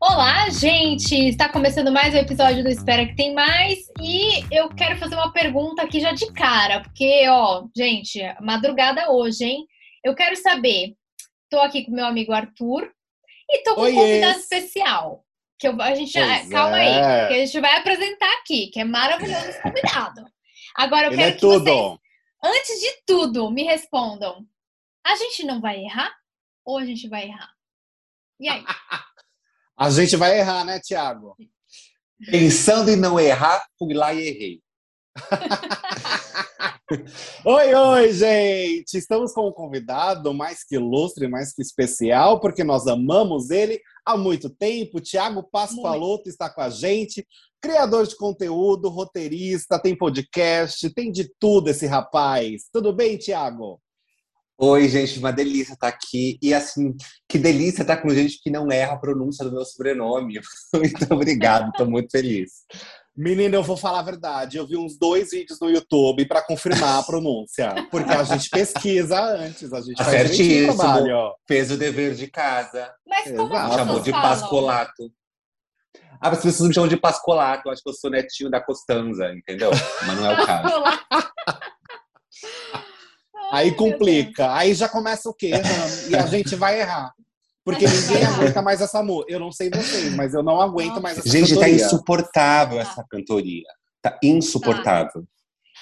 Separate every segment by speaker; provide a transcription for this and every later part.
Speaker 1: Olá, gente! Está começando mais um episódio do Espera que tem mais e eu quero fazer uma pergunta aqui já de cara, porque, ó, gente, madrugada hoje, hein? Eu quero saber. Tô aqui com meu amigo Arthur e tô com um convidado especial. Que eu, a gente já, calma é. aí, que a gente vai apresentar aqui, que é maravilhoso esse convidado. Agora eu
Speaker 2: Ele
Speaker 1: quero
Speaker 2: é
Speaker 1: que
Speaker 2: tudo.
Speaker 1: vocês, antes de tudo, me respondam. A gente não vai errar ou a gente vai errar? E aí?
Speaker 2: A gente vai errar, né, Tiago?
Speaker 3: Pensando em não errar, fui lá e errei.
Speaker 2: oi, oi, gente! Estamos com um convidado mais que ilustre, mais que especial, porque nós amamos ele há muito tempo. Tiago Pascoaloto está com a gente, criador de conteúdo, roteirista, tem podcast, tem de tudo esse rapaz. Tudo bem, Tiago?
Speaker 3: Oi, gente, uma delícia estar aqui. E assim, que delícia estar com gente que não erra a pronúncia do meu sobrenome. Muito obrigado, estou muito feliz.
Speaker 2: Menina, eu vou falar a verdade. Eu vi uns dois vídeos no YouTube para confirmar a pronúncia. Porque a gente pesquisa antes, a gente faz direitinho o trabalho.
Speaker 3: Fez o dever de casa.
Speaker 1: Mas como
Speaker 2: Exato.
Speaker 3: Chamou de
Speaker 1: falam?
Speaker 3: Pascolato. Ah, as pessoas me chamam de Pascolato. Eu acho que eu sou netinho da Costanza, entendeu? Mas não é o caso.
Speaker 2: Aí complica. Aí já começa o quê? Errando. E a gente vai errar. Porque ninguém aguenta mais essa música. Eu não sei vocês, mas eu não aguento mais essa
Speaker 3: Gente, tá
Speaker 2: cantoria.
Speaker 3: insuportável essa cantoria. Tá insuportável.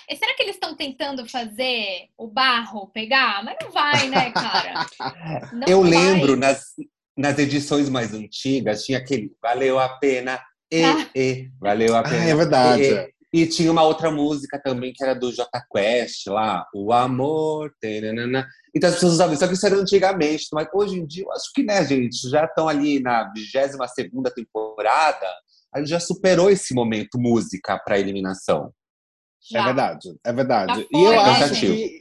Speaker 1: E será que eles estão tentando fazer o barro pegar? Mas não vai, né, cara? Não
Speaker 3: Eu
Speaker 1: vai.
Speaker 3: lembro nas, nas edições mais antigas, tinha aquele Valeu a pena, e,
Speaker 1: Ah.
Speaker 3: e, valeu a
Speaker 2: Ah,
Speaker 3: pena.
Speaker 2: é verdade.
Speaker 3: e, e. Tinha uma outra música também que era do J Quest lá, O Amor. Tananana. Então as pessoas usavam isso, só que isso era antigamente, mas hoje em dia eu acho que, né, gente, já estão ali na 22 temporada, a gente já superou esse momento música para eliminação.
Speaker 1: Já.
Speaker 2: É verdade, é verdade.
Speaker 1: Já
Speaker 2: e
Speaker 1: foi,
Speaker 2: eu
Speaker 1: né,
Speaker 2: acho que.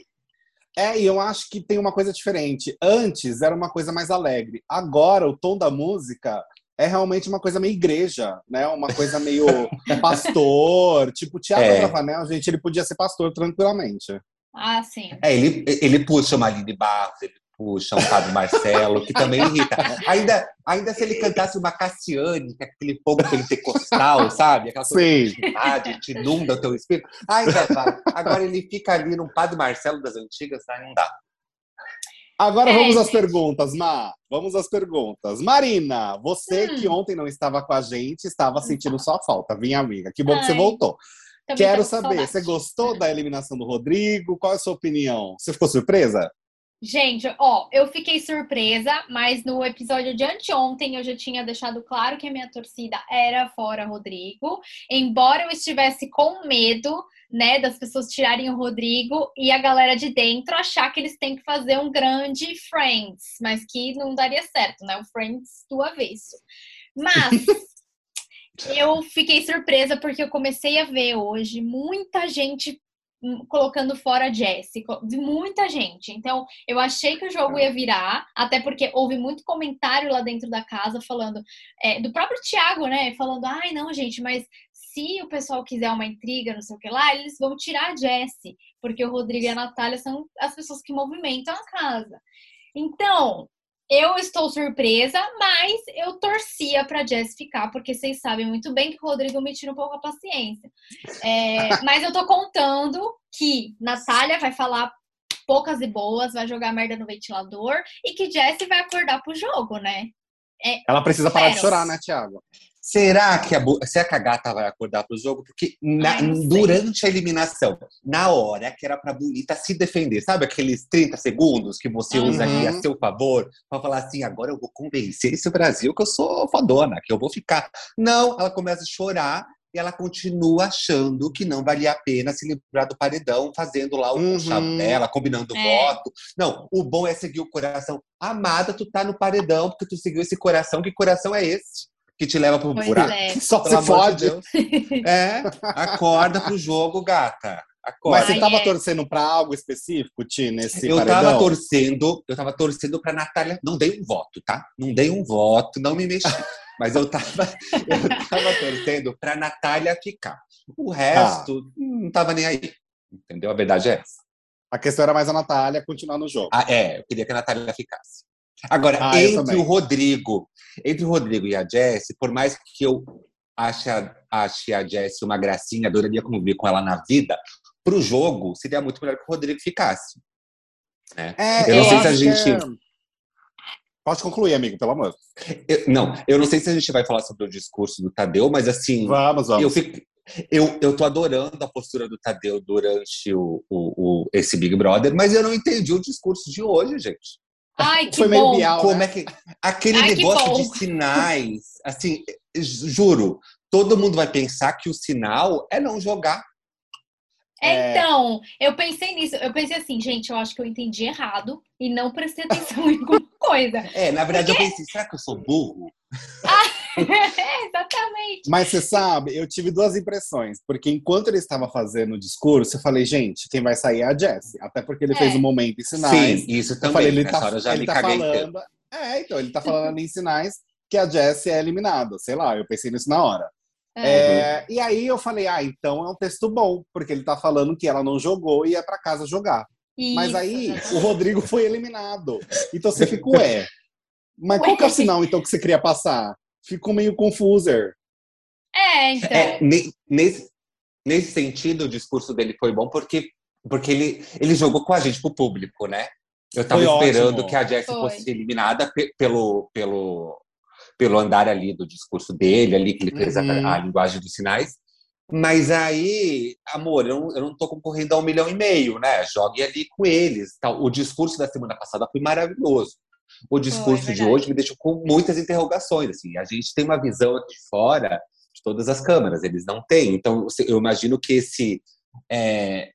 Speaker 2: É, e eu acho que tem uma coisa diferente. Antes era uma coisa mais alegre. Agora o tom da música é realmente uma coisa meio igreja, né? Uma coisa meio pastor. Tipo, o Tiago
Speaker 3: É.
Speaker 2: Bravanel, gente, ele podia ser pastor tranquilamente.
Speaker 1: Ah, sim.
Speaker 3: É, ele, ele puxa uma Aline Barros, ele puxa um Padre Marcelo, que também irrita. Ainda, ainda se ele cantasse uma Cassiane, que é aquele fogo pentecostal, sabe? Aquela coisa
Speaker 2: Sim.
Speaker 3: verdade, te inunda o teu espírito. Ainda vai. Agora ele fica ali no Padre Marcelo das antigas, aí não dá.
Speaker 2: Agora
Speaker 1: É,
Speaker 2: vamos às
Speaker 1: gente.
Speaker 2: perguntas, Ma. Vamos às perguntas. Marina, você
Speaker 1: Hum.
Speaker 2: que ontem não estava com a gente, estava sentindo sua falta. Vinha, amiga. Que bom que você
Speaker 1: Ai,
Speaker 2: voltou.
Speaker 1: Também
Speaker 2: Quero saber,
Speaker 1: saudade.
Speaker 2: você gostou da eliminação do Rodrigo? Qual é a sua opinião? Você ficou surpresa?
Speaker 1: Gente, ó, eu fiquei surpresa, mas no episódio de anteontem eu já tinha deixado claro que a minha torcida era fora Rodrigo, embora eu estivesse com medo, né, das pessoas tirarem o Rodrigo e a galera de dentro achar que eles têm que fazer um grande Friends, mas que não daria certo, né? O Friends do avesso. Mas eu fiquei surpresa porque eu comecei a ver hoje muita gente colocando fora co- vi muita gente. Então, eu achei que o jogo ia virar, até porque houve muito comentário lá dentro da casa falando, é, do próprio Thiago, né? Falando, ai, não, gente, mas se o pessoal quiser uma intriga, não sei o que lá, eles vão tirar a Jessie, porque o Rodrigo e a Natália são as pessoas que movimentam a casa. Então, eu estou surpresa, mas eu torcia pra Jess ficar, porque vocês sabem muito bem que o Rodrigo me tira um pouco a paciência. É, mas eu tô contando que Natália vai falar poucas e boas, vai jogar merda no ventilador e que Jess vai acordar pro jogo, né?
Speaker 2: Ela precisa parar de chorar, né, Thiago?
Speaker 3: Será que a, será que a gata vai acordar pro jogo? Porque na-
Speaker 1: Ai,
Speaker 3: durante a eliminação, na hora que era pra bonita se defender, sabe aqueles 30 segundos que você usa ali a
Speaker 2: Uhum.
Speaker 3: seu favor pra falar assim, agora eu vou convencer esse Brasil que eu sou fodona, que eu vou ficar. Não, ela começa a chorar e ela continua achando que não valia a pena se livrar do paredão, fazendo lá o
Speaker 2: Uhum.
Speaker 3: combinando
Speaker 1: É.
Speaker 3: voto. Não, o bom é seguir o coração. Amada, tu tá no paredão porque tu seguiu esse coração. Que coração é esse? Que te leva pro
Speaker 1: Pois
Speaker 3: buraco.
Speaker 1: é.
Speaker 2: Só
Speaker 3: Pelo
Speaker 2: se fode.
Speaker 3: de. É, acorda pro jogo, gata. Acorda.
Speaker 2: Mas você
Speaker 1: Ai,
Speaker 2: tava
Speaker 1: é.
Speaker 2: torcendo pra algo específico, Ti, nesse
Speaker 3: eu
Speaker 2: paredão?
Speaker 3: tava torcendo, eu tava torcendo pra Natália. Não dei um voto, tá? Não dei um voto, não me mexi. Mas eu tava, eu tava torcendo pra Natália ficar. O resto, não tava nem aí. Entendeu? A verdade é essa.
Speaker 2: A questão era mais a Natália continuar no jogo.
Speaker 3: Ah, é, eu queria que a Natália ficasse. Agora,
Speaker 2: Ah, eu
Speaker 3: entre o Rodrigo, entre o Rodrigo e a Jessie, por mais que eu ache a, ache a Jessie uma gracinha, adoraria conviver com ela na vida, pro jogo seria muito melhor que o Rodrigo ficasse. né?
Speaker 2: É,
Speaker 3: Eu não sei se a gente-
Speaker 2: que é- Pode concluir, amigo, pelo amor.
Speaker 3: Eu- não, eu não sei se a gente vai falar sobre o discurso do Tadeu, mas assim,
Speaker 2: Vamos, vamos.
Speaker 3: eu fico. Eu, eu tô adorando a postura do Tadeu durante o, o, o- esse Big Brother, mas eu não entendi o discurso de hoje, gente.
Speaker 1: Ai, que
Speaker 2: Foi meio
Speaker 1: bom.
Speaker 2: bial,
Speaker 3: Como
Speaker 2: né?
Speaker 3: é que. Aquele
Speaker 1: Ai,
Speaker 3: negócio de sinais, assim, juro, todo mundo vai pensar que o sinal é não jogar.
Speaker 1: É, Então, eu pensei nisso. Eu pensei assim, gente, eu acho que eu entendi errado e não prestei atenção em alguma coisa.
Speaker 3: É, na verdade, eu pensei, será que eu sou burro?
Speaker 1: É, exatamente.
Speaker 2: Mas você sabe, eu tive duas impressões. Porque enquanto ele estava fazendo o discurso, eu falei, gente, quem vai sair é a Jessie. Até porque ele
Speaker 1: É.
Speaker 2: fez um momento em sinais.
Speaker 3: Sim, isso
Speaker 2: Eu
Speaker 3: também.
Speaker 2: falei, ele
Speaker 3: nessa
Speaker 2: tá,
Speaker 3: hora eu já
Speaker 2: ele
Speaker 3: me
Speaker 2: tá
Speaker 3: inteiro.
Speaker 2: falando. É, então, ele tá falando em sinais que a Jessie é eliminada. Sei lá, eu pensei nisso na hora.
Speaker 1: É.
Speaker 2: É, e aí eu falei, ah, então é um texto bom, porque ele tá falando que ela não jogou e ia pra casa jogar. Mas
Speaker 1: Isso,
Speaker 2: aí
Speaker 1: exatamente.
Speaker 2: o Rodrigo foi eliminado. Então você fica, ué. Mas qual que é o
Speaker 1: Ué.
Speaker 2: sinal, então, que você queria passar? Ficou meio confuser.
Speaker 1: É, então.
Speaker 3: É, ne- nesse, nesse sentido, o discurso dele foi bom porque, porque ele, ele jogou com a gente pro público, né? Eu tava
Speaker 2: Foi
Speaker 3: esperando
Speaker 2: ótimo.
Speaker 3: que a Jessie
Speaker 1: Foi.
Speaker 3: fosse eliminada pe- pelo, pelo, pelo andar ali do discurso dele, ali que ele fez a-
Speaker 2: Uhum.
Speaker 3: a, linguagem dos sinais. Mas aí, amor, eu não, eu não tô concorrendo a um milhão e meio, né? Jogue ali com eles. Tal. O discurso da semana passada foi maravilhoso. O discurso de
Speaker 1: verdade.
Speaker 3: hoje me deixou com muitas interrogações. Assim, a gente tem uma visão aqui de fora de todas as câmaras, eles não têm. Então, eu imagino que esse é,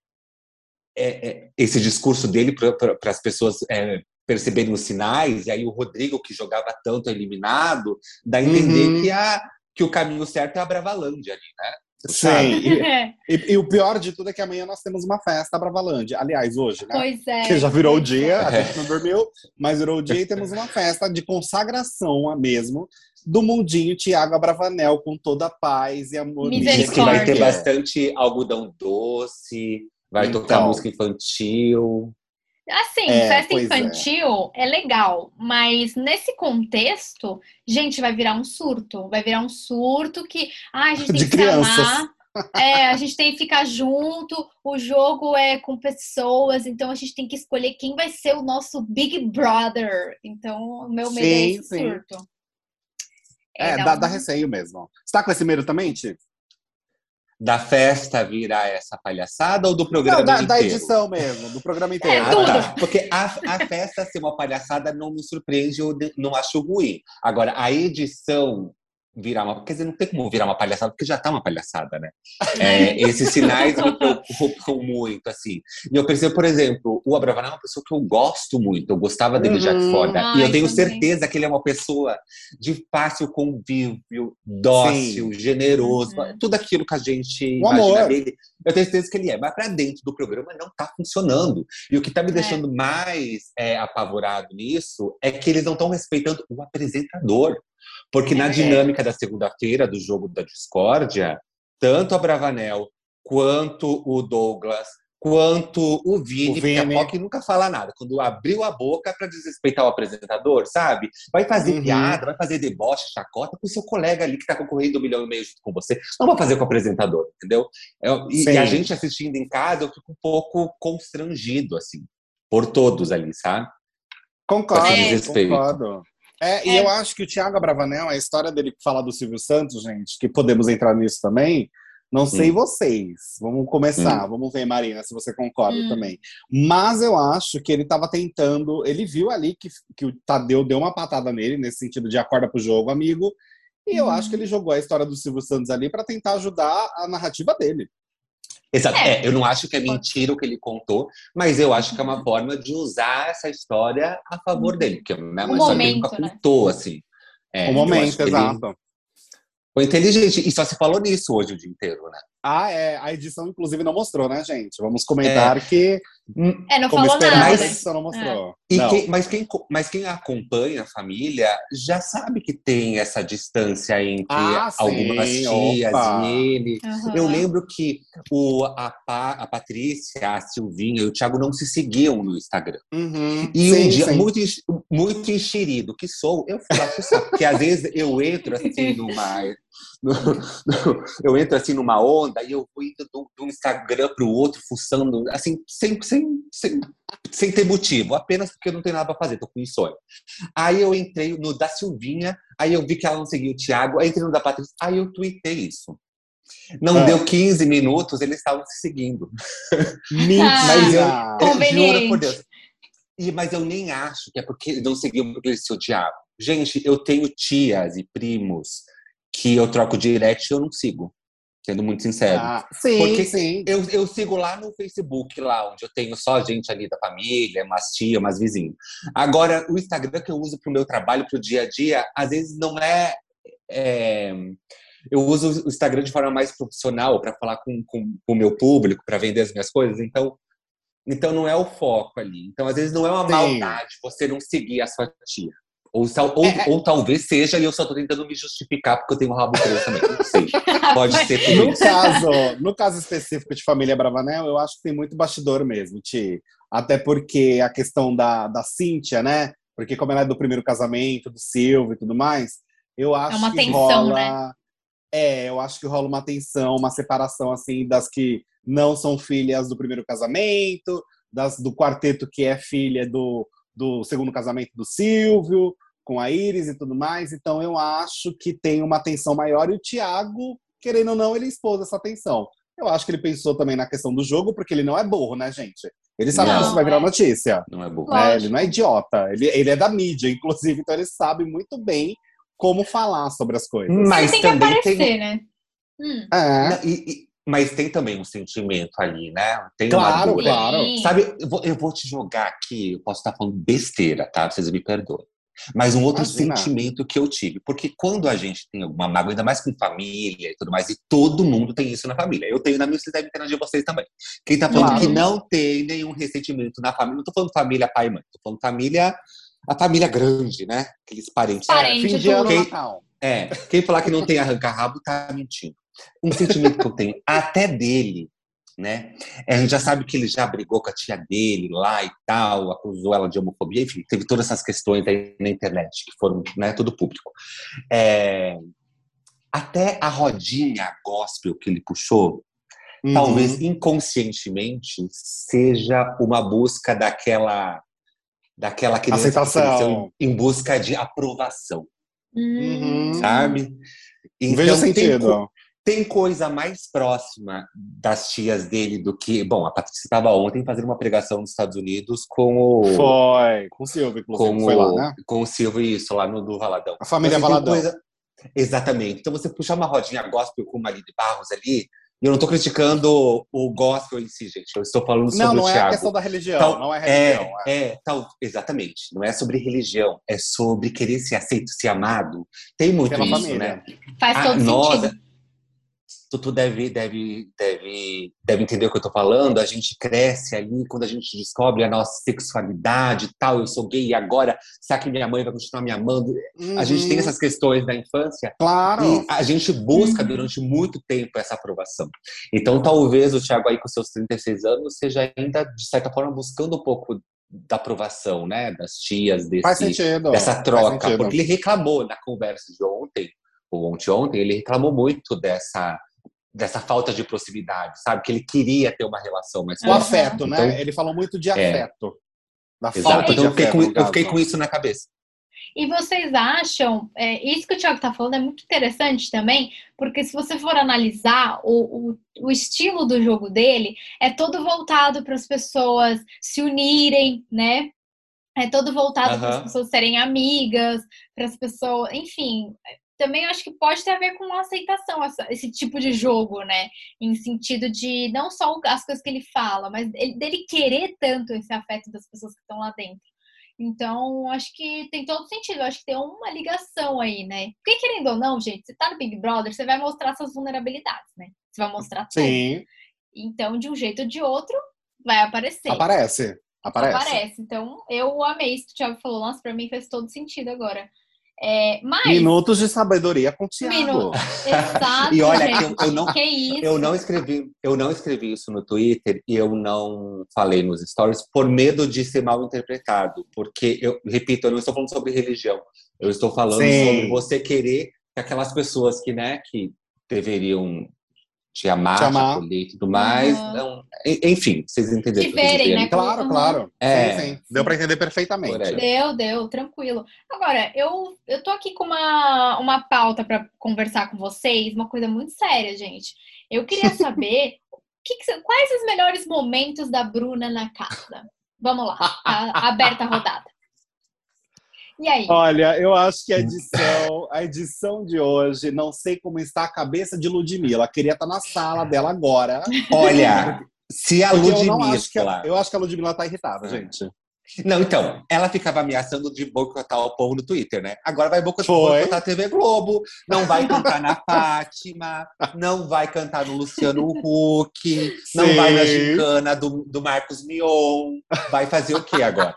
Speaker 3: é, é, esse discurso dele para as pessoas é, perceberem os sinais, e aí o Rodrigo, que jogava tanto eliminado, dá a entender
Speaker 2: Uhum.
Speaker 3: que, a, que o caminho certo é a Bravalândia ali, né?
Speaker 2: Sim. E, e- e o pior de tudo é que amanhã nós temos uma festa Bravalândia. Aliás, hoje, né?
Speaker 1: Pois é.
Speaker 2: Que já virou o dia, a
Speaker 3: É.
Speaker 2: gente não dormiu, mas virou o dia e temos uma festa de consagração a mesmo do mundinho Tiago Abravanel com toda a paz e amor.
Speaker 3: Diz que vai ter bastante algodão doce, vai tocar
Speaker 2: Então.
Speaker 3: música infantil.
Speaker 1: Assim,
Speaker 2: É,
Speaker 1: festa
Speaker 2: é.
Speaker 1: infantil é. legal, mas nesse contexto, gente, vai virar um surto. Vai virar um surto que ah, a gente tem
Speaker 2: De
Speaker 1: que se
Speaker 2: crianças.
Speaker 1: amar. É, a gente tem que ficar junto, o jogo é com pessoas, então a gente tem que escolher quem vai ser o nosso Big Brother. Então, o meu medo é
Speaker 2: Sim,
Speaker 1: esse
Speaker 2: sim.
Speaker 1: surto.
Speaker 2: É,
Speaker 1: dá
Speaker 2: dá,
Speaker 1: um-
Speaker 2: dá receio mesmo. Você tá com esse medo também, Ti?
Speaker 3: Da festa virar essa palhaçada ou do programa
Speaker 2: Não, da, da
Speaker 3: inteiro?
Speaker 2: edição mesmo, do programa inteiro.
Speaker 1: É,
Speaker 3: Ah,
Speaker 1: tudo.
Speaker 3: tá. Porque a, a festa ser uma palhaçada não me surpreende, eu não acho ruim. Agora, a edição virar uma. Quer dizer, não tem como virar uma palhaçada, porque já tá uma palhaçada, né? É, esses sinais me preocupam muito, assim. E eu percebo, por exemplo, o Abravanel é uma pessoa que eu gosto muito, eu gostava dele já de
Speaker 2: Uhum.
Speaker 3: fora. e
Speaker 1: Ai,
Speaker 3: eu tenho
Speaker 1: também.
Speaker 3: certeza que ele é uma pessoa de fácil convívio, dócil, generoso,
Speaker 1: Uhum.
Speaker 3: tudo aquilo que a gente
Speaker 2: O
Speaker 3: imagina
Speaker 2: amor.
Speaker 3: dele. Eu tenho certeza que ele é, mas para dentro do programa não tá funcionando. E o que tá me
Speaker 1: É.
Speaker 3: deixando mais é, apavorado nisso é que eles não estão respeitando o apresentador. Porque na
Speaker 1: É.
Speaker 3: dinâmica da segunda-feira do jogo da discórdia, tanto a Bravanel, quanto o Douglas, quanto o Vini,
Speaker 2: O
Speaker 3: porque a
Speaker 2: Vini.
Speaker 3: POC nunca fala nada. Quando abriu a boca para desrespeitar o apresentador, sabe? Vai fazer
Speaker 2: Uhum.
Speaker 3: piada, vai fazer deboche, chacota com o seu colega ali que tá concorrendo um milhão e meio junto com você. Não vai fazer com o apresentador, entendeu? Eu- e, e a gente assistindo em casa, eu fico um pouco constrangido, assim, por todos ali, sabe?
Speaker 2: Concordo, concordo. É, e
Speaker 1: É.
Speaker 2: eu acho que o Thiago Abravanel, a história dele falar do Silvio Santos, gente, que podemos entrar nisso também. Não sei
Speaker 3: Hum.
Speaker 2: vocês. Vamos começar. Vamos ver, Marina, se você concorda
Speaker 1: Hum.
Speaker 2: também. Mas eu acho que ele estava tentando. Ele viu ali que, que o Tadeu deu uma patada nele, nesse sentido de acorda pro jogo, amigo. E eu
Speaker 1: Hum.
Speaker 2: acho que ele jogou a história do Silvio Santos ali para tentar ajudar a narrativa dele.
Speaker 3: Exato.
Speaker 1: É.
Speaker 3: É, eu não acho que é mentira o que ele contou, mas eu acho que é uma forma de usar essa história a favor dele, que é né, uma
Speaker 1: O
Speaker 3: história que ele nunca
Speaker 1: momento, né?
Speaker 3: contou, assim. É, acho
Speaker 2: momento,
Speaker 3: que ele
Speaker 2: exato.
Speaker 3: Foi inteligente. E só se falou nisso hoje o dia inteiro, né?
Speaker 2: Ah, é. A edição, inclusive, não mostrou, né, gente? Vamos comentar que,
Speaker 1: É, não falou
Speaker 2: esperado,
Speaker 1: nada.
Speaker 3: Mas-
Speaker 2: edição não mostrou.
Speaker 3: E
Speaker 2: Não.
Speaker 3: quem- mas, quem, mas quem acompanha a família já sabe que tem essa distância entre
Speaker 2: Ah, sim,
Speaker 3: algumas tias
Speaker 2: opa.
Speaker 3: e ele.
Speaker 1: Aham.
Speaker 3: Eu lembro que o, a, Pa- a Patrícia, a Silvinha e o Thiago não se seguiam no Instagram.
Speaker 2: Uhum.
Speaker 3: E
Speaker 2: Sim,
Speaker 3: um dia,
Speaker 2: sim.
Speaker 3: muito, muito enxerido que sou, eu faço isso. Porque às vezes eu entro assim numa. Eu entro assim numa onda e eu vou indo do, do Instagram para o outro, fuçando, assim, sem, sem, sem, sem ter motivo, apenas porque eu não tenho nada para fazer, tô com insônia. Aí eu entrei no da Silvinha, aí eu vi que ela não seguia o Thiago, aí entrei no da Patrícia, aí eu tuitei isso. Não é. deu 15 minutos, eles estavam se seguindo.
Speaker 1: Mentira! Mas eu, eu juro por Deus.
Speaker 3: E, mas eu nem acho que é porque não seguiu porque eles se odiavam. Gente, eu tenho tias e primos que eu troco direct eu não sigo. Sendo muito sincero. Ah,
Speaker 2: sim,
Speaker 3: porque
Speaker 2: sim.
Speaker 3: Eu, eu sigo lá no Facebook, lá onde eu tenho só gente ali da família, umas tia, umas vizinhos. Agora, o Instagram que eu uso para o meu trabalho, para o dia a dia, às vezes não é, é eu uso o Instagram de forma mais profissional para falar com, com, com, o meu público, para vender as minhas coisas. Então, então não é o foco ali. Então, às vezes, não é uma Sim. maldade você não seguir a sua tia. Ou, ou, é. ou, talvez seja, e eu só tô tentando me justificar porque eu tenho um rabo preso também. Não sei. Pode ser
Speaker 2: por no Caso, no caso específico de família Bravanel, eu acho que tem muito bastidor mesmo, Ti. Até porque a questão da, da Cíntia, né? Porque como ela é do primeiro casamento, do Silvio e tudo mais, eu acho é uma que tensão, rola... Né? É, eu acho que rola uma tensão, uma separação assim das que não são filhas do primeiro casamento, das do quarteto que é filha do, do segundo casamento do Silvio, com a Iris e tudo mais. Então eu acho que tem uma tensão maior e o Thiago, querendo ou não, ele expôs essa tensão. Eu acho que ele pensou também na questão do jogo, porque ele não é burro, né, gente? Ele sabe não, que isso vai virar é. notícia.
Speaker 3: Não é burro.
Speaker 2: É, ele não é idiota. Ele, ele é da mídia, inclusive, então ele sabe muito bem como falar sobre as coisas.
Speaker 1: Mas tem também que aparecer, tem... né? Hum.
Speaker 3: É. E, e, mas tem também um sentimento ali, né? Tem
Speaker 2: claro, uma dor. claro.
Speaker 3: Sabe, eu vou, eu vou, te jogar aqui, eu posso estar falando besteira, tá? Vocês me perdoem. Mas um outro Imagina. sentimento que eu tive, porque quando a gente tem alguma mágoa, ainda mais com família e tudo mais, e todo mundo tem isso na família. Eu tenho na minha, vocês devem ter na de vocês também. Quem tá falando claro. que não tem nenhum ressentimento na família, não tô falando família pai e mãe, tô falando família a família grande, né? Aqueles parentes.
Speaker 1: Parente,
Speaker 3: Fim
Speaker 1: de ano
Speaker 3: quem, É, quem falar que não tem arranca-rabo tá mentindo. Um sentimento que eu tenho até dele, né? É, a gente já sabe que ele já brigou com a tia dele lá e tal, acusou ela de homofobia, enfim, teve todas essas questões aí na internet, que foram, né, tudo público. É, até a rodinha gospel que ele puxou, uhum. talvez inconscientemente seja uma busca daquela daquela criança
Speaker 2: Aceitação.
Speaker 3: em busca de aprovação.
Speaker 1: Uhum.
Speaker 3: Sabe?
Speaker 2: Então, Veja sentido.
Speaker 3: Tem, coisa mais próxima das tias dele do que. Bom, a Patrícia estava ontem fazendo uma pregação nos Estados Unidos com o.
Speaker 2: Foi, com o Silvio, inclusive.
Speaker 3: Com
Speaker 2: foi
Speaker 3: o,
Speaker 2: lá, né?
Speaker 3: Com o Silvio, isso, lá no do Valadão.
Speaker 2: A família Valadão.
Speaker 3: Coisa... Exatamente. Então, você puxar uma rodinha gospel com o marido de Barros ali, e eu não estou criticando o gospel em si, gente. Eu estou falando sobre
Speaker 2: não,
Speaker 3: não o Thiago. Não,
Speaker 2: é a questão da religião. Tal, não é religião.
Speaker 3: É, é. é tal, exatamente. Não é sobre religião. É sobre querer ser aceito, ser amado. Tem muito Pela isso, família. né?
Speaker 1: Faz todo a, sentido
Speaker 3: tu, deve, deve, deve, deve entender o que eu tô falando. A gente cresce ali quando a gente descobre a nossa sexualidade e tal. Eu sou gay e agora, será que minha mãe vai continuar me amando? Uhum. A gente tem uhum. essas questões da infância.
Speaker 2: Claro.
Speaker 3: E a gente busca uhum. durante muito tempo essa aprovação. Então, talvez o Thiago aí com seus 36 anos seja ainda, de certa forma, buscando um pouco da aprovação, né, das tias, desse, dessa troca, porque ele reclamou na conversa de ontem, ou ontem, ontem, ele reclamou muito dessa dessa falta de proximidade, sabe? Que ele queria ter uma relação mais
Speaker 2: O afeto, né? Então, ele falou muito de é. afeto.
Speaker 3: É, da falta então, de eu fiquei, afeto, com, eu fiquei com isso na cabeça.
Speaker 1: E vocês acham, é, isso que o Thiago está falando é muito interessante também, porque se você for analisar o, o, o estilo do jogo dele, é todo voltado para as pessoas se unirem, né? É todo voltado para as pessoas serem amigas, para as pessoas, enfim, também acho que pode ter a ver com a aceitação, essa, esse tipo de jogo, né? Em sentido de não só as coisas que ele fala, mas ele, dele querer tanto esse afeto das pessoas que estão lá dentro. Então, acho que tem todo sentido. Acho que tem uma ligação aí, né? Porque, querendo ou não, gente, você tá no Big Brother, você vai mostrar suas vulnerabilidades, né? Você vai mostrar tudo.
Speaker 2: Sim.
Speaker 1: Então, de um jeito ou de outro, vai aparecer.
Speaker 2: Aparece. Aparece.
Speaker 1: Aparece. Então, eu amei isso que o Thiago falou. Nossa, pra mim fez todo sentido agora. É, mas...
Speaker 2: Minutos de sabedoria com o Thiago.
Speaker 1: Minuto. Exato,
Speaker 3: E olha, eu- eu não-
Speaker 1: Que isso?
Speaker 3: Eu não escrevi, eu não escrevi isso no Twitter e eu não falei nos stories por medo de ser mal interpretado, porque eu repito, eu não estou falando sobre religião. Eu estou falando
Speaker 2: Sim.
Speaker 3: sobre você querer que aquelas pessoas que, né, que deveriam te amar,
Speaker 2: Te
Speaker 3: te,
Speaker 2: amar.
Speaker 3: acolher e tudo mais,
Speaker 1: Uhum.
Speaker 3: não, en- enfim, vocês entenderam.
Speaker 1: Te
Speaker 3: quis
Speaker 1: verem, né?
Speaker 2: Claro,
Speaker 1: Uhum.
Speaker 2: claro.
Speaker 3: É.
Speaker 2: Sim, sim. Deu pra entender perfeitamente.
Speaker 1: Deu, deu, tranquilo. Agora, eu, eu tô aqui com uma, uma pauta para conversar com vocês, uma coisa muito séria, gente. Eu queria saber que que quais os melhores momentos da Bruna na casa. Vamos lá, tá aberta a rodada. E aí?
Speaker 2: Olha, eu acho que a edição, a edição de hoje, não sei como está a cabeça de Ludmilla. Queria estar na sala dela agora.
Speaker 3: Olha, se a
Speaker 2: Porque eu não
Speaker 3: Ludmilla...
Speaker 2: acho que a, eu acho que a Ludmilla tá irritada, gente.
Speaker 3: Não, então, ela ficava ameaçando de boicotar o povo no Twitter, né? Agora vai boicotar boicotar a TV Globo, não vai cantar na Fátima, não vai cantar no Luciano Huck, não
Speaker 2: Sim.
Speaker 3: vai na gincana do, do Marcos Mion. Vai fazer o quê agora?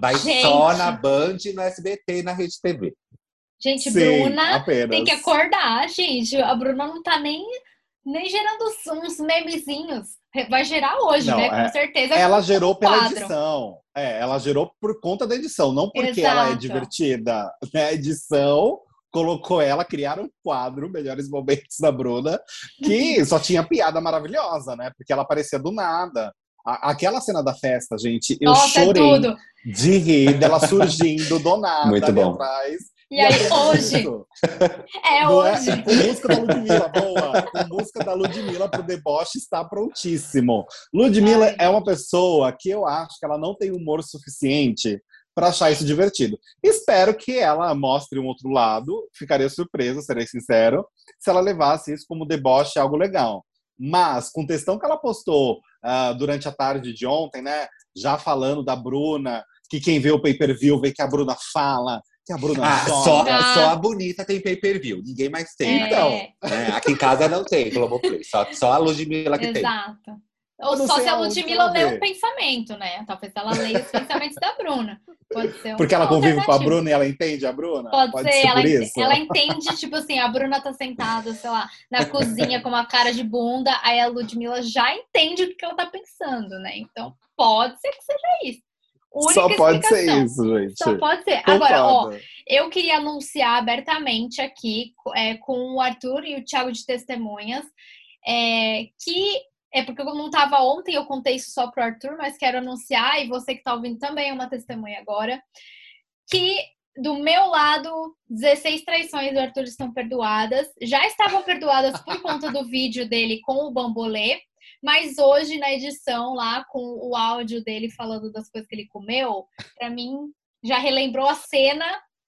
Speaker 3: Vai
Speaker 1: Gente.
Speaker 3: só na Band, no SBT e na Rede TV.
Speaker 1: Gente,
Speaker 2: Sim,
Speaker 1: Bruna
Speaker 2: apenas.
Speaker 1: tem que acordar, gente. A Bruna não tá nem, nem gerando uns memezinhos. Vai gerar hoje,
Speaker 2: Não,
Speaker 1: né?
Speaker 2: é-
Speaker 1: Com certeza.
Speaker 2: Ela
Speaker 1: com
Speaker 2: gerou pela
Speaker 1: quadro.
Speaker 2: edição. É, ela gerou por conta da edição, não porque ela é
Speaker 1: Exato.
Speaker 2: divertida. Né? A edição colocou ela, criaram um quadro, Melhores Momentos da Bruna, que só tinha piada maravilhosa, né? Porque ela aparecia do nada. A- aquela cena da festa, gente, eu
Speaker 1: Nossa, é
Speaker 2: chorei
Speaker 1: tudo.
Speaker 2: de rir dela surgindo do nada
Speaker 3: Muito bom.
Speaker 2: atrás.
Speaker 1: E aí, hoje, é
Speaker 2: Não é?
Speaker 1: hoje.
Speaker 2: Com música da Ludmilla, boa. Com música da Ludmilla pro deboche está prontíssimo. Ludmilla
Speaker 1: Ai.
Speaker 2: é uma pessoa que eu acho que ela não tem humor suficiente para achar isso divertido. Espero que ela mostre um outro lado. Ficaria surpresa, serei sincero, se ela levasse isso como deboche algo legal. Mas, com o textão que ela postou ah, durante a tarde de ontem, né? Já falando da Bruna, que quem vê o pay-per-view vê que a Bruna fala, que a Bruna
Speaker 3: Ah, só,
Speaker 1: Ah.
Speaker 3: só a bonita tem pay-per-view, ninguém mais tem.
Speaker 1: É,
Speaker 2: Então,
Speaker 3: né? Aqui em casa não tem Globoplay, só, só a Ludmilla que tem.
Speaker 1: exato. Ou só se a Ludmilla
Speaker 2: ela
Speaker 1: lê um pensamento, né? Talvez ela leia os pensamentos da Bruna. Pode ser um
Speaker 2: Porque ela convive com a. Bruna e ela entende a Bruna?
Speaker 1: Pode, ser, ela,
Speaker 2: por
Speaker 1: ent-
Speaker 2: isso?
Speaker 1: ela entende, tipo assim, a Bruna tá sentada, sei lá, na cozinha com uma cara de bunda, aí a Ludmilla já entende o que ela tá pensando, né? Então, pode ser que seja isso. Única
Speaker 2: Só pode ser isso, gente.
Speaker 1: Só pode ser. Agora, ó,
Speaker 2: Concordo.
Speaker 1: eu queria anunciar abertamente aqui, é, com o Arthur e o Thiago de Testemunhas, é, que é porque eu não estava ontem, eu contei isso só pro Arthur, mas quero anunciar, e você que está ouvindo também é uma testemunha agora, que do meu lado, 16 traições do Arthur estão perdoadas. Já estavam perdoadas por conta do vídeo dele com o bambolê, mas hoje na edição lá com o áudio dele falando das coisas que ele comeu, para mim já relembrou a cena,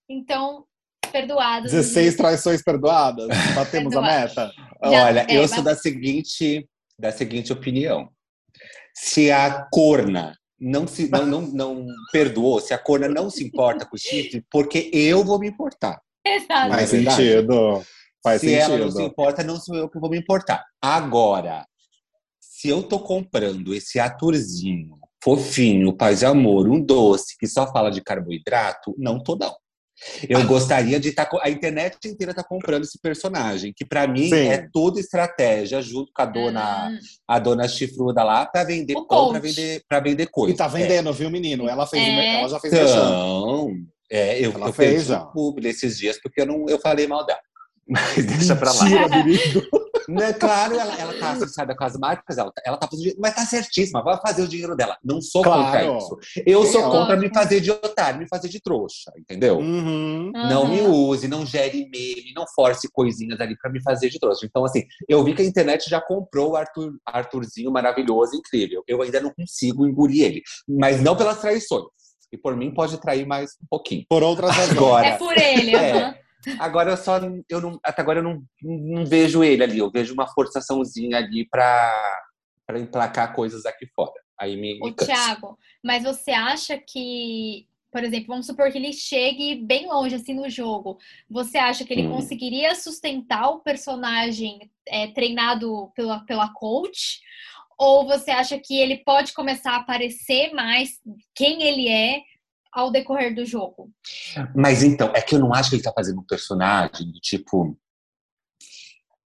Speaker 1: então perdoadas.
Speaker 2: 16 traições perdoadas? Batemos a
Speaker 1: Perdoadas.
Speaker 2: meta?
Speaker 1: Já-
Speaker 3: Olha,
Speaker 1: é,
Speaker 3: eu
Speaker 1: mas-
Speaker 3: sou da seguinte, da seguinte opinião. Se a corna não se não, não, não perdoou, se a corna não se importa com o chifre, porque eu vou me importar.
Speaker 1: Exato.
Speaker 2: Faz
Speaker 3: é verdade.
Speaker 2: sentido. Faz
Speaker 3: se ela não se
Speaker 2: sentido.
Speaker 3: importa, não sou eu que vou me importar. Agora, se eu tô comprando esse atorzinho fofinho, paz e amor, um doce que só fala de carboidrato, não tô não. Eu gostaria de estar. a internet inteira tá comprando esse personagem, que pra mim
Speaker 2: Sim.
Speaker 3: é toda estratégia, junto com a dona,
Speaker 1: Hum,
Speaker 3: a dona chifruda lá, pra vender
Speaker 1: O
Speaker 3: pão, pra
Speaker 1: coach.
Speaker 3: vender, pra vender coisa.
Speaker 2: E tá vendendo, viu, menino? Ela, fez,
Speaker 1: É.
Speaker 2: ela já fez
Speaker 3: É. Então, é, eu,
Speaker 2: Ela
Speaker 3: eu
Speaker 2: fez
Speaker 3: perdi
Speaker 2: já.
Speaker 3: o publi esses dias porque eu, não, eu falei mal dela. Mas deixa pra lá.
Speaker 2: Mentira, menino.
Speaker 3: Né, claro, ela, ela tá associada com as marcas, ela, ela tá fazendo dinheiro, mas tá certíssima, vai fazer o dinheiro dela. Não sou
Speaker 2: Claro.
Speaker 3: contra isso. Eu sou
Speaker 2: Sim,
Speaker 3: contra me fazer de otário, me fazer de trouxa, entendeu?
Speaker 2: Uhum.
Speaker 3: Não me
Speaker 1: aham.
Speaker 3: use, não gere meme, não force coisinhas ali pra me fazer de trouxa. Então, assim, eu vi que a internet já comprou o Arthur, Arthurzinho maravilhoso, incrível. Eu ainda não consigo engolir ele. Mas não pelas traições. E por mim pode trair mais um pouquinho.
Speaker 2: Por outras razões.
Speaker 3: Agora,
Speaker 1: É por ele,
Speaker 3: É. Agora eu só eu não, até agora eu não, não vejo ele ali, eu vejo uma forçaçãozinha ali pra emplacar coisas aqui fora. Aí me, me.
Speaker 1: Thiago, mas você acha que, por exemplo, vamos supor que ele chegue bem longe assim no jogo. Você acha que ele
Speaker 3: Hum.
Speaker 1: conseguiria sustentar o personagem é, treinado pela, pela coach? Ou você acha que ele pode começar a aparecer mais quem ele é ao decorrer do jogo.
Speaker 3: Mas então, é que eu não acho que ele tá fazendo um personagem do tipo.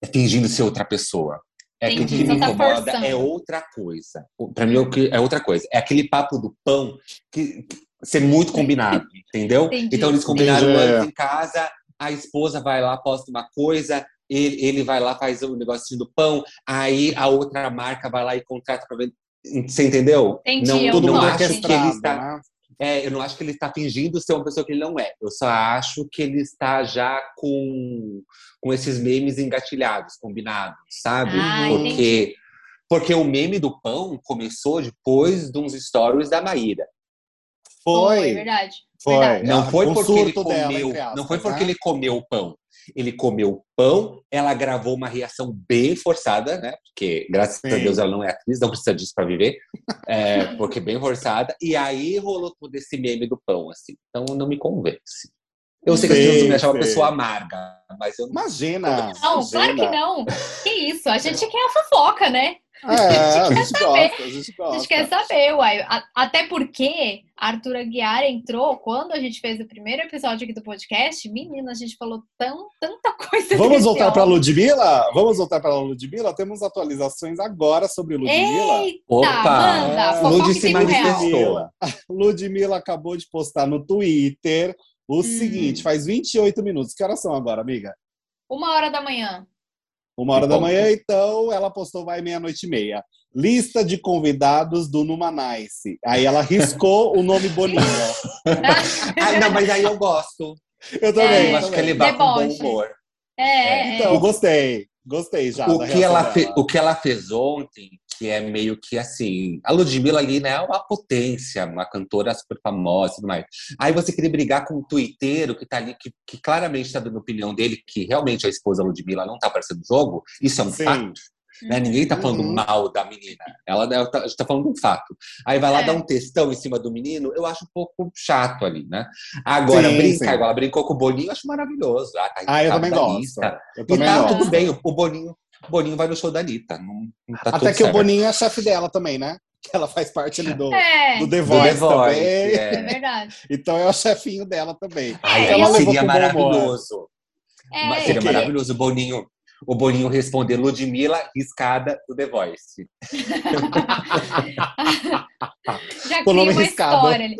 Speaker 3: é fingindo ser outra pessoa. É que o que me
Speaker 1: tá
Speaker 3: incomoda
Speaker 1: forçando.
Speaker 3: é outra coisa. Pra mim é é outra coisa. É aquele papo do pão que, que ser muito combinado, entendeu?
Speaker 1: Entendi.
Speaker 3: Então eles combinaram
Speaker 2: Entendi.
Speaker 3: antes em casa, a esposa vai lá, posta uma coisa, ele, ele vai lá, faz o negocinho do pão, aí a outra marca vai lá e contrata pra vender. Você entendeu?
Speaker 1: Entendi,
Speaker 3: não,
Speaker 1: eu
Speaker 2: Tudo
Speaker 3: não acho que ele está
Speaker 2: né?
Speaker 3: É, eu não acho que ele está fingindo ser uma pessoa que ele não é. Eu só acho que ele está já com, com esses memes engatilhados, combinados, sabe?
Speaker 1: Ah,
Speaker 3: porque, porque o meme do pão começou depois de uns stories da Maíra.
Speaker 1: Foi,
Speaker 2: Foi.
Speaker 1: verdade.
Speaker 2: Foi.
Speaker 3: Não foi porque ele
Speaker 2: dela,
Speaker 3: comeu,
Speaker 2: aspas,
Speaker 3: não foi porque
Speaker 2: né?
Speaker 3: ele comeu o pão. Ele comeu o pão, ela gravou uma reação bem forçada, né? Porque, graças a
Speaker 2: Sim.
Speaker 3: Deus, ela não é atriz, não precisa disso para viver. É, porque bem forçada. E aí rolou todo esse meme do pão, assim. Então não me convence. Eu sei que as pessoas me acham uma pessoa amarga, mas eu não.
Speaker 2: Imagina.
Speaker 1: Não, claro que
Speaker 2: imagina.
Speaker 1: não. Que isso? A gente quer a fofoca, né?
Speaker 2: É, a gente
Speaker 1: saber.
Speaker 2: gosta, a gente
Speaker 1: A quer saber, uai. A- Até porque Arthur Aguiar entrou quando a gente fez o primeiro episódio aqui do podcast. Menina, a gente falou tão, tanta coisa.
Speaker 2: Vamos voltar para. Ludmilla? Vamos voltar para Ludmilla? Temos atualizações agora sobre Ludmilla.
Speaker 1: Eita,
Speaker 3: Opa!
Speaker 1: manda!
Speaker 2: É,
Speaker 3: Lud se manifestou.
Speaker 2: Ludmilla, Ludmilla acabou de postar no Twitter o
Speaker 1: Hum.
Speaker 2: seguinte, faz 28 minutos. Que horas são agora, amiga?
Speaker 1: Uma hora da manhã.
Speaker 2: Uma hora da
Speaker 3: Bom.
Speaker 2: manhã, então ela postou vai meia-noite e meia. Lista de convidados do Numanice. Aí ela riscou o nome Boninho.
Speaker 3: Ah, não, mas aí eu gosto.
Speaker 2: Eu também.
Speaker 1: É,
Speaker 3: eu acho que
Speaker 2: também.
Speaker 3: ele vai com bom humor.
Speaker 1: É, é,
Speaker 2: Então, gostei. Gostei já.
Speaker 3: o
Speaker 2: da
Speaker 3: que, ela fe- o que ela fez ontem, que é meio que assim, a Ludmilla ali, né, é uma potência, uma cantora super famosa e tudo mais. Aí você querer brigar com um twitteiro que tá ali, que, que claramente tá dando opinião dele, que realmente a esposa Ludmilla não tá aparecendo no jogo, isso é um
Speaker 2: Sim.
Speaker 3: fato. Né? Ninguém tá falando
Speaker 2: Uhum.
Speaker 3: mal da menina. Ela, tá, tá falando um fato. Aí vai lá
Speaker 1: É.
Speaker 3: dar um textão em cima do menino, eu acho um pouco chato ali, né? Agora,
Speaker 2: Sim,
Speaker 3: brincar,
Speaker 2: sim.
Speaker 3: igual ela brincou com o Boninho, eu acho maravilhoso. Ah, tá
Speaker 2: Ah, eu
Speaker 3: tá
Speaker 2: também gosto. Eu
Speaker 3: E
Speaker 2: também
Speaker 3: tá
Speaker 2: gosto.
Speaker 3: tudo bem, o Boninho, o Boninho vai no show da Anitta. Não, não tá
Speaker 2: Até que o
Speaker 3: certo.
Speaker 2: Boninho é chefe dela também, né? Que ela faz parte ali do,
Speaker 1: É,
Speaker 2: do The
Speaker 3: Do
Speaker 2: Voice,
Speaker 3: The Voice,
Speaker 2: também.
Speaker 1: é
Speaker 3: é.
Speaker 1: verdade.
Speaker 2: Então é o chefinho dela também.
Speaker 3: Ai,
Speaker 1: É,
Speaker 3: aí
Speaker 1: ela
Speaker 3: seria maravilhoso.
Speaker 1: É,
Speaker 3: Mas seria
Speaker 2: o
Speaker 3: maravilhoso o Boninho, o Boninho responder Ludmilla riscada do The Voice.
Speaker 1: Já
Speaker 2: o
Speaker 1: cria uma
Speaker 2: riscado.
Speaker 1: história ali.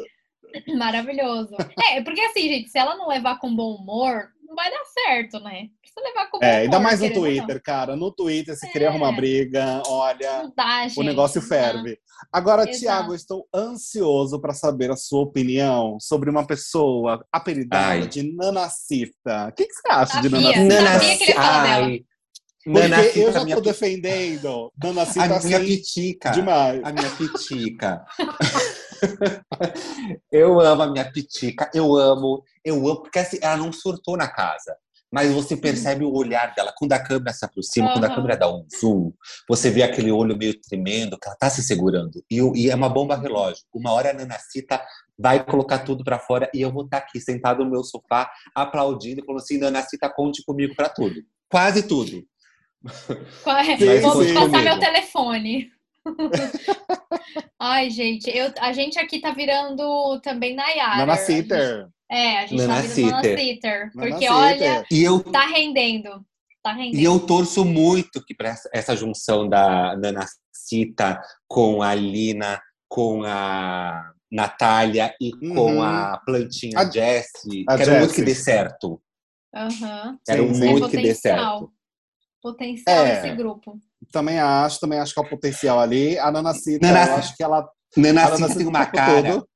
Speaker 1: Maravilhoso. É, porque assim, gente, se ela não levar com bom humor, não vai dar certo, né? Precisa levar com bom
Speaker 2: É,
Speaker 1: humor.
Speaker 2: ainda mais no. Twitter, cara. No Twitter, se
Speaker 1: É.
Speaker 2: querer arrumar briga, olha,
Speaker 1: dá, gente.
Speaker 2: o negócio
Speaker 1: não
Speaker 2: ferve. Agora. Tiago, eu estou ansioso para saber a sua opinião sobre uma pessoa apelidada
Speaker 3: Ai.
Speaker 2: de Nanacita. O que, que você acha de
Speaker 1: Sabia.
Speaker 2: Nanacita?
Speaker 1: Nana- sabia que ele ia falar dela.
Speaker 3: Ai,
Speaker 2: Porque
Speaker 3: Nanacita,
Speaker 2: eu já tô defendendo
Speaker 3: a
Speaker 2: Nanacita
Speaker 3: minha
Speaker 2: assim,
Speaker 3: pitica.
Speaker 2: demais.
Speaker 3: A minha pitica. eu amo a minha pitica. Eu amo, eu amo, porque assim, ela não surtou na casa. Mas você percebe o olhar dela. Quando a câmera se aproxima, quando a câmera dá um zoom, você vê aquele olho meio tremendo, que ela tá se segurando. E, e é uma bomba relógio. Uma hora a Nanacita vai colocar tudo pra fora e eu vou estar aqui sentado no meu sofá, aplaudindo, falando assim: Nanacita, conte comigo pra tudo. Quase tudo.
Speaker 1: Qual é? Vou passar meu telefone. Ai, gente, eu, a gente aqui tá virando também Nayara.
Speaker 2: Nanaciter.
Speaker 1: É, a gente
Speaker 3: Nana
Speaker 1: tá virando
Speaker 3: Sitter.
Speaker 1: Nana Sitter. Porque,
Speaker 2: Nanaciter.
Speaker 1: olha,
Speaker 3: E eu
Speaker 1: tá rendendo. Tá rendendo.
Speaker 3: E eu torço muito que para essa, essa junção da Nanacita com a Lina, com a Natália e
Speaker 2: Uhum.
Speaker 3: com a plantinha
Speaker 2: A-
Speaker 3: Jessie,
Speaker 2: a
Speaker 3: quero muito
Speaker 2: Jessie.
Speaker 3: que dê certo.
Speaker 1: Aham.
Speaker 3: Quero
Speaker 2: Sim,
Speaker 3: muito
Speaker 1: É
Speaker 3: que dê
Speaker 1: potencial.
Speaker 3: certo.
Speaker 1: Potencial
Speaker 2: É.
Speaker 1: esse grupo.
Speaker 2: Também acho, também acho que há o potencial ali. A Nanacita,
Speaker 3: Nanacita.
Speaker 2: eu acho que ela. a
Speaker 3: Nanacita tem uma cara,
Speaker 2: tudo.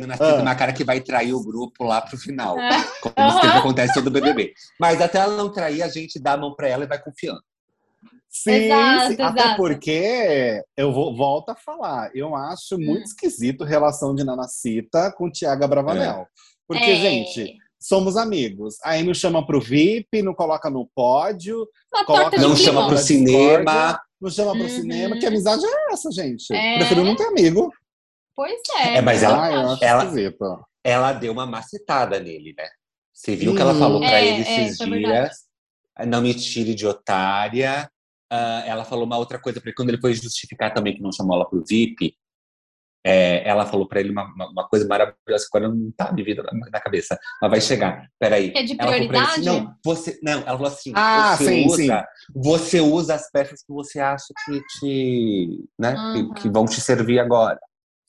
Speaker 3: Nanacita
Speaker 2: Ah.
Speaker 3: tem uma cara que vai trair o grupo lá pro final,
Speaker 1: É.
Speaker 3: como sempre acontece todo BBB. Mas até ela não trair, a gente dá a mão pra ela e vai confiando.
Speaker 2: Sim,
Speaker 1: Exato,
Speaker 2: sim. até
Speaker 1: exato.
Speaker 2: porque eu vou, volto a falar. Eu acho muito
Speaker 1: Hum.
Speaker 2: esquisito a relação de Nanacita com Tiago Bravanel. Porque,
Speaker 1: É.
Speaker 2: gente, somos amigos. Aí não chama pro VIP, não coloca no pódio,
Speaker 1: Uma
Speaker 2: coloca
Speaker 3: Não chama pro cinema.
Speaker 2: Não chama pro
Speaker 1: Uhum.
Speaker 2: cinema. Que amizade é essa, gente?
Speaker 1: É.
Speaker 2: Prefiro não ter amigo.
Speaker 1: Pois é.
Speaker 3: É, mas ela-
Speaker 2: Ah,
Speaker 3: ela-
Speaker 2: esquisito.
Speaker 3: ela deu uma macetada nele, né? Você viu que ela falou pra
Speaker 1: É,
Speaker 3: ele
Speaker 1: é,
Speaker 3: esses
Speaker 1: é verdade.
Speaker 3: dias? não me tire de otária. Ah, ela falou uma outra coisa pra ele quando ele foi justificar também que não chamou ela pro VIP. É, ela falou para ele uma, uma, coisa maravilhosa que agora não tá me vindo na, na, cabeça, mas vai chegar. Peraí.
Speaker 1: É de prioridade?
Speaker 3: Ela assim, não, você, não, ela falou assim:
Speaker 2: ah,
Speaker 3: você,
Speaker 2: sim,
Speaker 3: usa,
Speaker 2: sim.
Speaker 3: você usa as peças que você acha que te. Né, uhum. que, que vão te servir agora.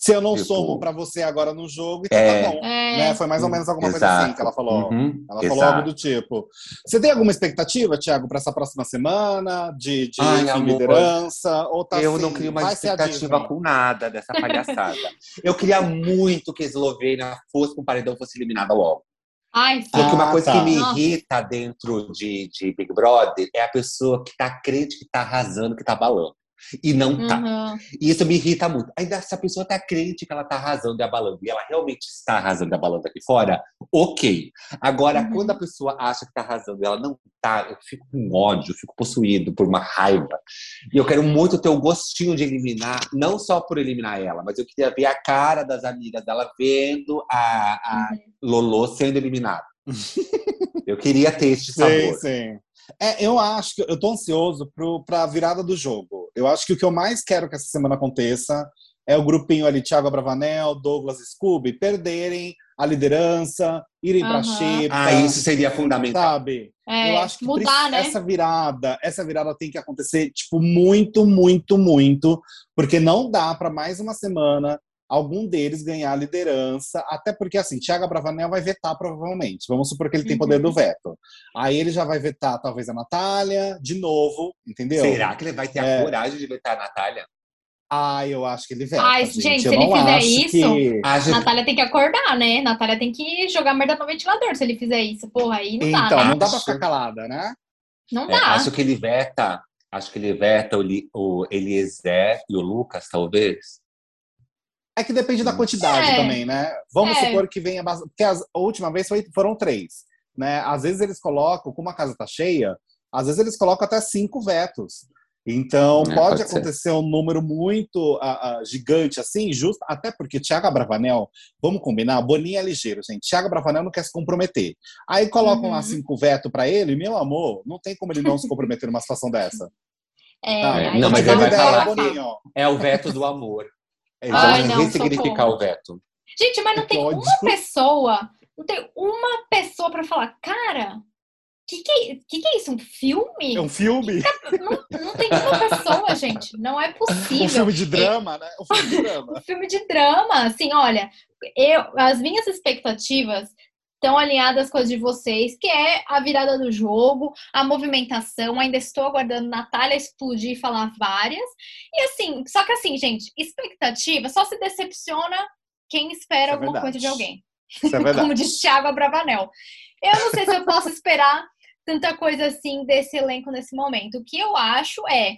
Speaker 2: Se eu não tipo, somo para você agora no jogo, então é, tá bom. É. Né? Foi mais ou menos alguma Exato. coisa assim que ela falou. Uhum. Ela falou Exato. algo do tipo. Você tem alguma expectativa, Thiago, para essa próxima semana? De, de
Speaker 3: Ai,
Speaker 2: enfim, liderança? Ou tá
Speaker 3: eu
Speaker 2: assim,
Speaker 3: não crio mais expectativa com nada dessa palhaçada. eu queria muito que a Eslovênia fosse com o paredão fosse eliminada logo.
Speaker 1: Ai.
Speaker 3: Porque uma coisa tá. que me irrita dentro de, de Big Brother é a pessoa que tá crente que tá arrasando, que tá balando. E não tá. Uhum. E isso me irrita muito. Ainda se a pessoa tá crente que ela tá arrasando e abalando, e ela realmente está arrasando e abalando aqui fora, ok. Agora, uhum. quando a pessoa acha que tá arrasando e ela não tá, eu fico com ódio, eu fico possuído por uma raiva. E eu quero muito ter o um gostinho de eliminar, não só por eliminar ela, mas eu queria ver a cara das amigas dela vendo a, a uhum. Lolo sendo eliminada. eu queria ter este sabor.
Speaker 2: Sim, sim. É, eu acho que eu tô ansioso para a virada do jogo. Eu acho que o que eu mais quero que essa semana aconteça é o grupinho ali, Thiago Bravanel, Douglas Scooby, perderem a liderança, irem uhum. para Xepa.
Speaker 3: Ah, isso seria fundamental.
Speaker 2: Sabe?
Speaker 1: É,
Speaker 2: eu acho que
Speaker 1: mudar, né?
Speaker 2: essa virada, essa virada tem que acontecer tipo muito, muito, muito, porque não dá para mais uma semana algum deles ganhar a liderança, até porque, assim, Thiago Bravanel vai vetar provavelmente. Vamos supor que ele tem poder do uhum. veto. Aí ele já vai vetar, talvez, a Natália, de novo, entendeu?
Speaker 3: Será que ele vai ter é... a coragem de vetar a Natália?
Speaker 2: Ah, eu acho que ele veta.
Speaker 1: Ai,
Speaker 2: gente,
Speaker 1: gente se ele fizer isso, que... a Natália tem que acordar, né? Natália tem que jogar merda no ventilador se ele fizer isso. Porra, aí não
Speaker 2: então,
Speaker 1: dá.
Speaker 2: Então,
Speaker 1: né?
Speaker 2: não dá pra ficar calada, né?
Speaker 1: Não
Speaker 3: é,
Speaker 1: dá.
Speaker 3: acho que ele veta, acho que ele veta o, o Eliezer e o Lucas, talvez.
Speaker 2: É que depende da quantidade é. também, né? Vamos é. supor que venha bastante. Porque as, a última vez foi, foram três. Né? Às vezes eles colocam, como a casa tá cheia, às vezes eles colocam até cinco vetos. Então é, pode, pode acontecer um número muito uh, uh, gigante assim, justo, até porque Thiago Bravanel, vamos combinar, Boninho é ligeiro, gente. Thiago Bravanel não quer se comprometer. Aí colocam uhum. lá cinco vetos para ele, meu amor, não tem como ele não se comprometer numa situação dessa.
Speaker 1: É, ah,
Speaker 3: não, mas ele vai falar Boninho, é o veto do amor. É, Ai, não, ressignificar o veto.
Speaker 1: Gente, mas não tem uma pessoa, não tem uma pessoa para falar, cara, que que, é, que que é isso? Um filme?
Speaker 2: É um filme?
Speaker 1: Não, não tem uma pessoa, gente. Não é possível.
Speaker 2: Um filme de drama, né? Um filme de drama.
Speaker 1: um filme de drama. Assim, olha, eu, as minhas expectativas estão alinhadas com as de vocês, que é a virada do jogo, a movimentação. Ainda estou aguardando Natália explodir e falar várias. E assim, só que assim, gente, expectativa só se decepciona quem espera
Speaker 2: é
Speaker 1: alguma coisa de alguém.
Speaker 2: É.
Speaker 1: Como diz Thiago Abravanel. Eu não sei se eu posso esperar tanta coisa assim desse elenco nesse momento. O que eu acho é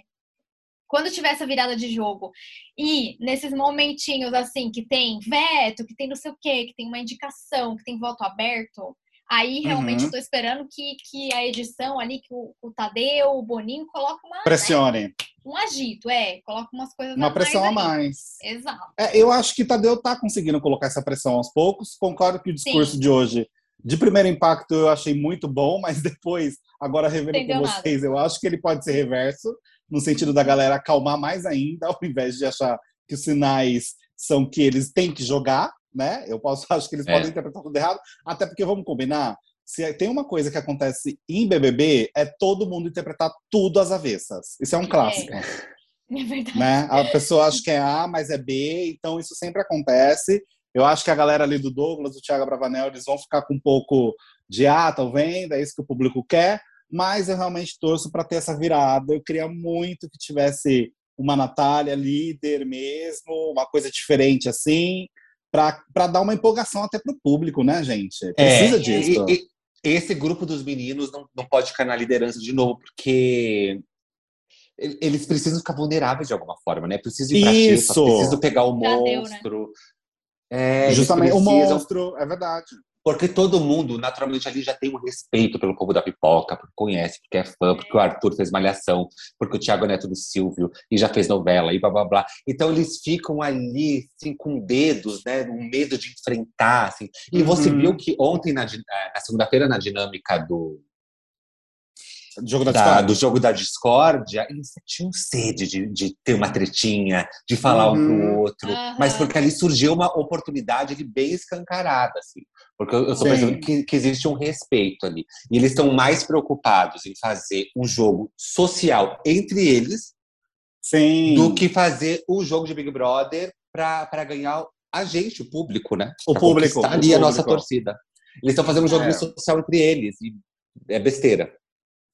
Speaker 1: quando tiver essa virada de jogo e nesses momentinhos assim que tem veto, que tem não sei o quê, que tem uma indicação, que tem voto aberto, aí realmente uhum. estou esperando que, que a edição ali, que o, o Tadeu, o Boninho coloca uma.
Speaker 2: Pressione. Né,
Speaker 1: um agito, é, coloca umas coisas
Speaker 2: Uma pressão
Speaker 1: a
Speaker 2: mais.
Speaker 1: Exato.
Speaker 2: É, eu acho que Tadeu tá conseguindo colocar essa pressão aos poucos. Concordo que o discurso Sim. de hoje, de primeiro impacto, eu achei muito bom, mas depois, agora revendo com vocês, nada. eu acho que ele pode ser reverso no sentido da galera acalmar mais ainda, ao invés de achar que os sinais são que eles têm que jogar, né? Eu posso, acho que eles é. podem interpretar tudo errado, até porque vamos combinar, se tem uma coisa que acontece em BBB é todo mundo interpretar tudo às avessas. Isso é um é. clássico. É.
Speaker 1: É verdade.
Speaker 2: Né? A pessoa acha que é A, mas é B, então isso sempre acontece. Eu acho que a galera ali do Douglas, do Thiago Bravanel, eles vão ficar com um pouco de ah, tá vendo? É isso que o público quer mas eu realmente torço para ter essa virada. Eu queria muito que tivesse uma Natália líder mesmo, uma coisa diferente assim, para dar uma empolgação até para o público, né, gente? Precisa
Speaker 3: é,
Speaker 2: disso.
Speaker 3: E, e, esse grupo dos meninos não, não pode ficar na liderança de novo, porque eles precisam ficar vulneráveis de alguma forma, né? Preciso ir pra
Speaker 2: Isso.
Speaker 3: Xepa, preciso pegar o monstro. Deu, né?
Speaker 2: é, Justamente, precisam... o monstro, é verdade.
Speaker 3: Porque todo mundo, naturalmente, ali já tem um respeito pelo povo da pipoca, porque conhece, porque é fã, porque o Arthur fez malhação, porque o Thiago é neto do Silvio e já fez novela e blá blá blá. Então eles ficam ali, assim, com dedos, né? Um medo de enfrentar, assim. E uhum. você viu que ontem, na, eh, na segunda-feira, na dinâmica do,
Speaker 2: Jogo da,
Speaker 3: da- do jogo da discórdia, eles tinham sede de, de ter uma tretinha, de falar um
Speaker 2: Uhum.
Speaker 3: pro outro.
Speaker 1: Aham.
Speaker 3: Mas porque ali surgiu uma oportunidade ali bem escancarada, assim. Porque eu, eu tô
Speaker 2: Sim.
Speaker 3: percebendo que, que existe um respeito ali. E eles estão mais preocupados em fazer um jogo social entre eles
Speaker 2: Sim.
Speaker 3: do que fazer o jogo de Big Brother para ganhar a gente, o público, né?
Speaker 2: O
Speaker 3: Pra
Speaker 2: público,
Speaker 3: conquistar
Speaker 2: o
Speaker 3: ali a nossa torcida. Eles estão fazendo um jogo
Speaker 2: É.
Speaker 3: social entre eles. E é besteira.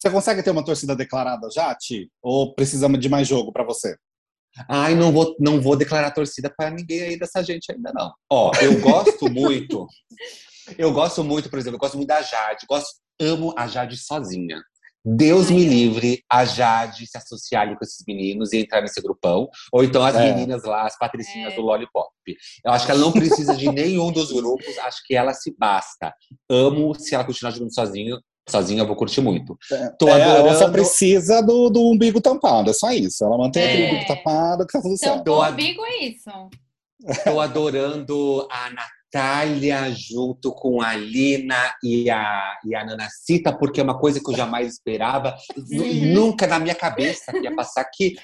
Speaker 2: Você consegue ter uma torcida declarada já, Ti? Ou precisa de mais jogo pra você?
Speaker 3: Ai, não vou, não vou declarar torcida para ninguém aí dessa gente ainda, não. Ó, eu gosto muito. Eu gosto muito, por exemplo, eu gosto muito da Jade. Gosto, amo a Jade sozinha. Deus me livre a Jade se associar ali com esses meninos e entrar nesse grupão. Ou então as
Speaker 2: É.
Speaker 3: meninas lá, as patricinhas
Speaker 1: É.
Speaker 3: do Lollipop. Eu acho que ela não precisa de nenhum dos grupos, acho que ela se basta. Amo se ela continuar jogando sozinha. Sozinha eu vou curtir muito. Tô
Speaker 2: É, ela só
Speaker 3: adorando.
Speaker 2: precisa do, do umbigo tampado, é só isso. Ela mantém
Speaker 1: É.
Speaker 2: aquele umbigo tampado que tá tudo
Speaker 1: Então,
Speaker 2: certo.
Speaker 3: Tô
Speaker 1: o umbigo é isso.
Speaker 3: Tô adorando a Natália junto com a Lina e a, e a Nanacita, porque é uma coisa que eu jamais esperava.
Speaker 1: Uhum.
Speaker 3: Nunca na minha cabeça que ia passar que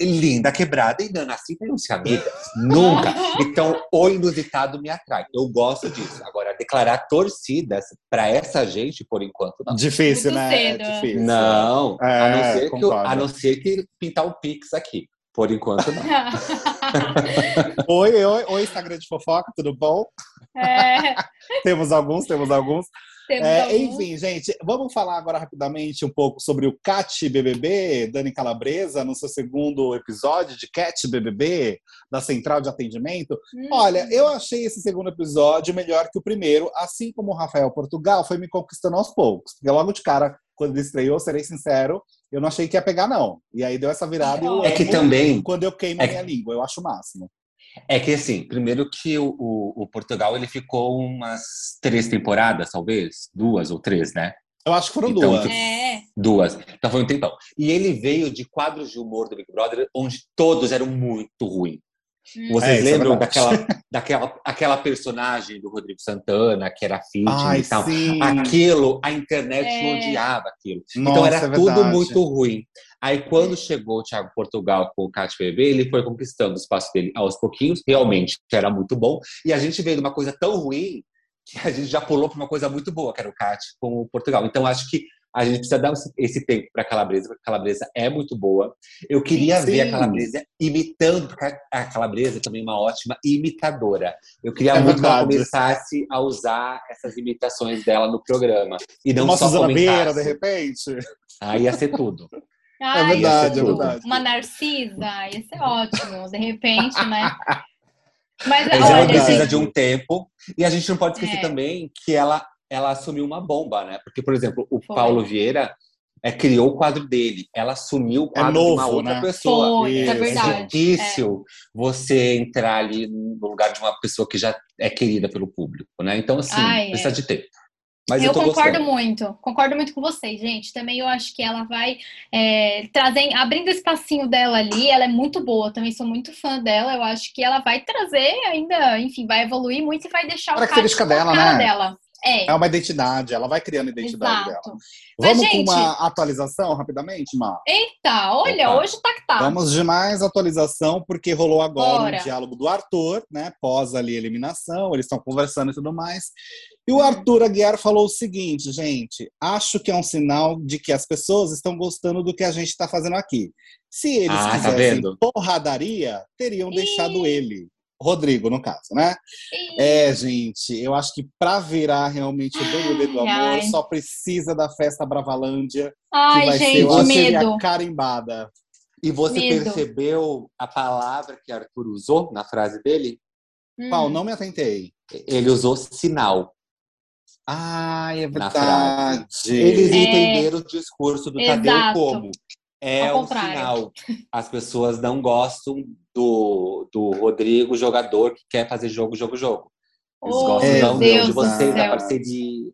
Speaker 3: Linda Quebrada e Nanacita iam ser amigas. Nunca. Então, o inusitado me atrai. Eu gosto disso. Agora, declarar torcidas para essa gente, por enquanto, não.
Speaker 2: Difícil,
Speaker 1: Muito
Speaker 2: né?
Speaker 1: cedo.
Speaker 2: É difícil.
Speaker 3: Não, a,
Speaker 2: É,
Speaker 3: não ser que, eu- a não ser que pintar o Pix aqui. Por enquanto, não.
Speaker 2: Oi, oi, oi, Instagram de fofoca, tudo bom?
Speaker 1: É,
Speaker 2: Temos alguns, temos alguns.
Speaker 1: temos
Speaker 2: É, enfim, gente, vamos falar agora rapidamente um pouco sobre o Cat BBB, Dani Calabresa, no seu segundo episódio de Cat BBB, da Central de Atendimento.
Speaker 1: Hum.
Speaker 2: Olha, eu achei esse segundo episódio melhor que o primeiro, assim como o Rafael Portugal foi me conquistando aos poucos. Porque logo de cara, quando ele estreou, serei sincero, eu não achei que ia pegar, não. E aí deu essa virada e eu
Speaker 3: É que também
Speaker 2: quando eu queimo a
Speaker 3: É
Speaker 2: minha língua, eu acho o máximo.
Speaker 3: É que assim, primeiro que o, o- o Portugal ele ficou umas três temporadas, talvez, duas ou três, né?
Speaker 2: Eu acho que foram
Speaker 3: Então,
Speaker 2: duas.
Speaker 1: É,
Speaker 3: Duas. Então foi um tempão. E ele veio de quadros de humor do Big Brother, onde todos eram muito ruins. Vocês
Speaker 2: É, é
Speaker 3: lembram
Speaker 2: verdade.
Speaker 3: daquela, daquela aquela personagem do Rodrigo Santana, que era fitness
Speaker 2: Ai,
Speaker 3: e tal?
Speaker 2: sim.
Speaker 3: Aquilo, a internet
Speaker 1: É.
Speaker 3: odiava aquilo.
Speaker 2: Nossa,
Speaker 3: então era
Speaker 2: é
Speaker 3: tudo muito ruim. Aí quando chegou o Thiago Portugal com o Cat BB, ele foi conquistando o espaço dele aos pouquinhos, realmente era muito bom. E a gente veio de uma coisa tão ruim que a gente já pulou para uma coisa muito boa, que era o Cat com o Portugal. Então acho que a gente precisa dar esse- tempo para a Calabresa, porque a Calabresa é muito boa. Eu queria
Speaker 2: Sim.
Speaker 3: ver a Calabresa imitando, porque a- Calabresa também é uma ótima imitadora. Eu queria
Speaker 2: É
Speaker 3: muito que ela
Speaker 2: verdade.
Speaker 3: começasse a usar essas imitações dela no programa. E não
Speaker 2: Uma
Speaker 3: só
Speaker 2: Suzana
Speaker 3: comentasse.
Speaker 2: de repente.
Speaker 3: Aí ia ser tudo.
Speaker 1: Ai,
Speaker 2: é verdade, é verdade.
Speaker 1: Uma Narcisa, ia ser ótimo, de repente, né? Mas
Speaker 3: Mas ela
Speaker 1: olha,
Speaker 3: precisa
Speaker 1: gente,
Speaker 3: de um tempo. E a gente não pode esquecer
Speaker 1: É.
Speaker 3: também que ela, ela assumiu uma bomba, né? Porque, por exemplo, o
Speaker 1: Foi.
Speaker 3: Paulo Vieira é, criou o quadro dele. Ela assumiu o quadro de uma
Speaker 2: novo,
Speaker 3: outra
Speaker 2: né?
Speaker 3: pessoa.
Speaker 1: Foi, isso é verdade.
Speaker 3: É difícil você entrar ali no lugar de uma pessoa que já é querida pelo público, né? Então, assim,
Speaker 1: Ai,
Speaker 3: precisa
Speaker 1: é.
Speaker 3: de tempo. Mas eu,
Speaker 1: eu concordo
Speaker 3: gostando.
Speaker 1: muito, concordo muito com vocês, gente. Também eu acho que ela vai é, trazer, abrindo o espacinho dela ali, ela é muito boa, também sou muito fã dela. Eu acho que ela vai trazer ainda, enfim, vai evoluir muito e vai deixar o
Speaker 2: Característica
Speaker 1: Cat com a
Speaker 2: dela,
Speaker 1: cara
Speaker 2: né?
Speaker 1: dela. É,
Speaker 2: É uma identidade, ela vai criando a identidade dela.
Speaker 1: exato. Mas,
Speaker 2: Vamos
Speaker 1: gente-
Speaker 2: com uma atualização rapidamente, Má?
Speaker 1: Eita, olha,
Speaker 3: Opa.
Speaker 1: hoje tá que tá.
Speaker 2: Vamos de mais atualização, porque rolou agora
Speaker 1: Bora.
Speaker 2: um diálogo do Arthur, né? Pós ali a eliminação, eles estão conversando e tudo mais. E o
Speaker 1: Hum.
Speaker 2: Arthur Aguiar falou o seguinte, gente: acho que é um sinal de que as pessoas estão gostando do que a gente está fazendo aqui. Se eles
Speaker 3: Ah, tá
Speaker 2: quisessem
Speaker 3: vendo?
Speaker 2: porradaria, teriam deixado ele. Rodrigo, no caso, né? É, gente, eu acho que pra virar realmente o BBB do amor,
Speaker 1: ai.
Speaker 2: só precisa da festa Bravalândia, que
Speaker 1: Ai,
Speaker 2: vai ser
Speaker 1: gente,
Speaker 2: eu acho,
Speaker 1: medo.
Speaker 2: a carimbada.
Speaker 3: E você
Speaker 1: Medo.
Speaker 3: percebeu a palavra que Arthur usou na frase dele?
Speaker 1: Hum.
Speaker 2: Qual? Não me atentei.
Speaker 3: Ele usou sinal.
Speaker 2: Ai, é
Speaker 3: Na
Speaker 2: verdade.
Speaker 3: Eles
Speaker 1: É.
Speaker 3: entenderam o discurso do Tadeu
Speaker 1: Exato.
Speaker 3: como é
Speaker 1: Ao
Speaker 3: um sinal. As pessoas não gostam do, do Rodrigo, jogador que quer fazer jogo, jogo, jogo. Eles
Speaker 1: Oh,
Speaker 3: gostam união
Speaker 1: Deus
Speaker 3: de vocês, da parceria.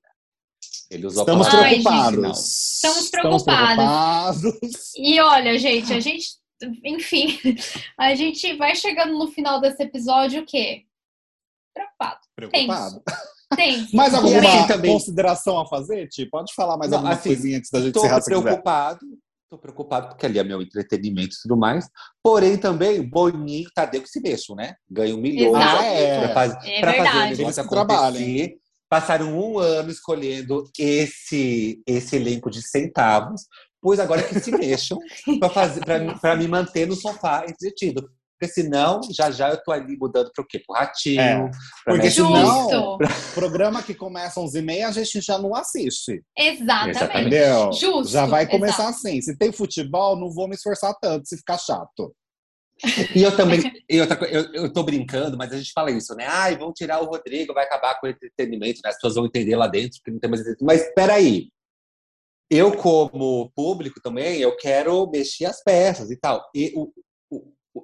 Speaker 3: Ele usou
Speaker 2: Estamos
Speaker 3: palavra
Speaker 1: Ai,
Speaker 3: sinal.
Speaker 2: preocupados.
Speaker 1: Estamos preocupados.
Speaker 2: preocupados.
Speaker 1: E olha, gente, a gente, enfim, a gente vai chegando no final desse episódio o quê? Preocupado.
Speaker 2: Preocupado.
Speaker 1: Tem.
Speaker 2: Mais alguma
Speaker 3: também-
Speaker 2: consideração a fazer, Ti? Pode falar mais
Speaker 3: Não,
Speaker 2: alguma
Speaker 3: assim,
Speaker 2: coisinha antes da gente encerrar se quiser.
Speaker 3: preocupado, tô preocupado porque ali é meu entretenimento e tudo mais. Porém, também, Boninho e Tadeu que se mexam, né? Ganham milhões.
Speaker 2: Ah, é.
Speaker 3: faz,
Speaker 1: É
Speaker 3: fazer o negócio
Speaker 2: trabalham.
Speaker 3: acontecer. Passaram um ano escolhendo esse, esse elenco de centavos, pois agora que se mexam pra me manter no sofá entretido. Porque senão, já já eu tô ali mudando pro quê? Pro ratinho.
Speaker 2: É, Porque senão,
Speaker 1: Justo.
Speaker 2: programa que começa às 11h30, a gente já não assiste.
Speaker 1: Exatamente.
Speaker 3: Exatamente.
Speaker 2: Entendeu?
Speaker 1: Justo,
Speaker 2: Já vai começar
Speaker 1: exato.
Speaker 2: assim. Se tem futebol, não vou me esforçar tanto se ficar chato.
Speaker 3: E eu também, e coisa, eu, eu tô brincando, mas a gente fala isso, né? Ai, vão tirar o Rodrigo, vai acabar com o entretenimento, né? As pessoas vão entender lá dentro que não tem mais entretenimento. Mas peraí, eu como público também, eu quero mexer as peças e tal. E o,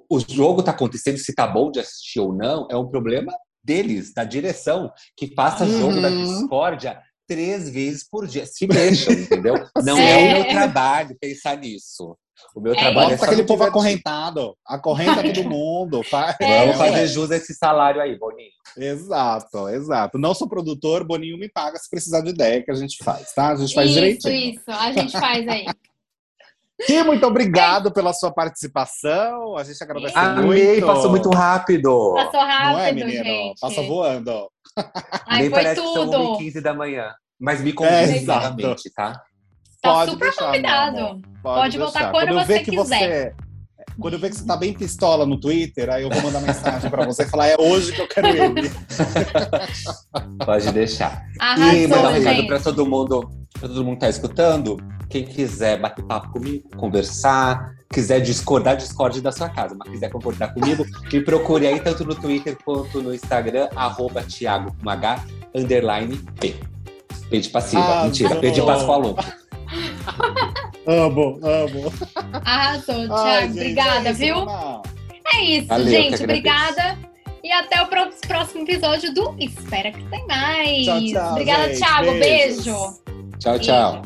Speaker 3: o, jogo tá acontecendo, se tá bom de assistir ou não, é um problema deles, da direção, que passa jogo da
Speaker 2: Uhum.
Speaker 3: discórdia três vezes por dia. Se mexam, entendeu? Não é.
Speaker 1: É.
Speaker 3: o meu trabalho pensar nisso. O meu
Speaker 1: É
Speaker 3: trabalho é só
Speaker 2: aquele povo acorrentado. Acorrenta todo mundo. Faz.
Speaker 1: É,
Speaker 3: Vamos fazer
Speaker 2: ué.
Speaker 3: jus a esse salário aí, Boninho.
Speaker 2: Exato, exato. Não sou produtor, Boninho me paga se precisar de ideia que a gente faz, tá? A gente faz
Speaker 1: Isso,
Speaker 2: direitinho.
Speaker 1: isso. A gente faz aí.
Speaker 2: Muito obrigado pela sua participação. A gente agradece
Speaker 3: Amei,
Speaker 2: muito.
Speaker 3: passou muito rápido.
Speaker 1: Passou rápido,
Speaker 2: Não é, menino?
Speaker 1: gente.
Speaker 2: Passa voando.
Speaker 1: Ai,
Speaker 3: Nem
Speaker 1: foi
Speaker 3: parece que são
Speaker 1: tudo.
Speaker 3: 1h15 da manhã. Mas me
Speaker 2: É,
Speaker 3: convide novamente, tá?
Speaker 1: Tá
Speaker 2: Pode
Speaker 1: super
Speaker 2: deixar,
Speaker 1: convidado.
Speaker 2: amor.
Speaker 1: Pode voltar quando
Speaker 2: eu
Speaker 1: você quiser.
Speaker 2: Você, quando eu ver que você tá bem pistola no Twitter, aí eu vou mandar mensagem pra você e falar: é hoje que eu quero ele.
Speaker 3: Pode deixar.
Speaker 1: Arrasou,
Speaker 3: e mandar um recado pra todo mundo, pra todo mundo que tá escutando. Quem quiser bater papo comigo, conversar, quiser discordar, discorde da sua casa, mas quiser concordar comigo, me procure aí tanto no Twitter quanto no Instagram, arroba Thiago com H, underline P. P de passiva.
Speaker 2: Ah,
Speaker 3: Mentira, P de. Pascoal
Speaker 2: Amo, amo.
Speaker 1: Arrasou, Thiago.
Speaker 2: Ai, gente,
Speaker 1: Obrigada,
Speaker 2: é isso,
Speaker 1: viu? É isso,
Speaker 3: Valeu,
Speaker 1: gente. Obrigada. E até o pró- próximo episódio do Espera que tem mais.
Speaker 2: Tchau, tchau,
Speaker 1: Obrigada,
Speaker 2: gente.
Speaker 1: Thiago.
Speaker 2: Beijos.
Speaker 1: Beijo.
Speaker 3: Tchau, tchau.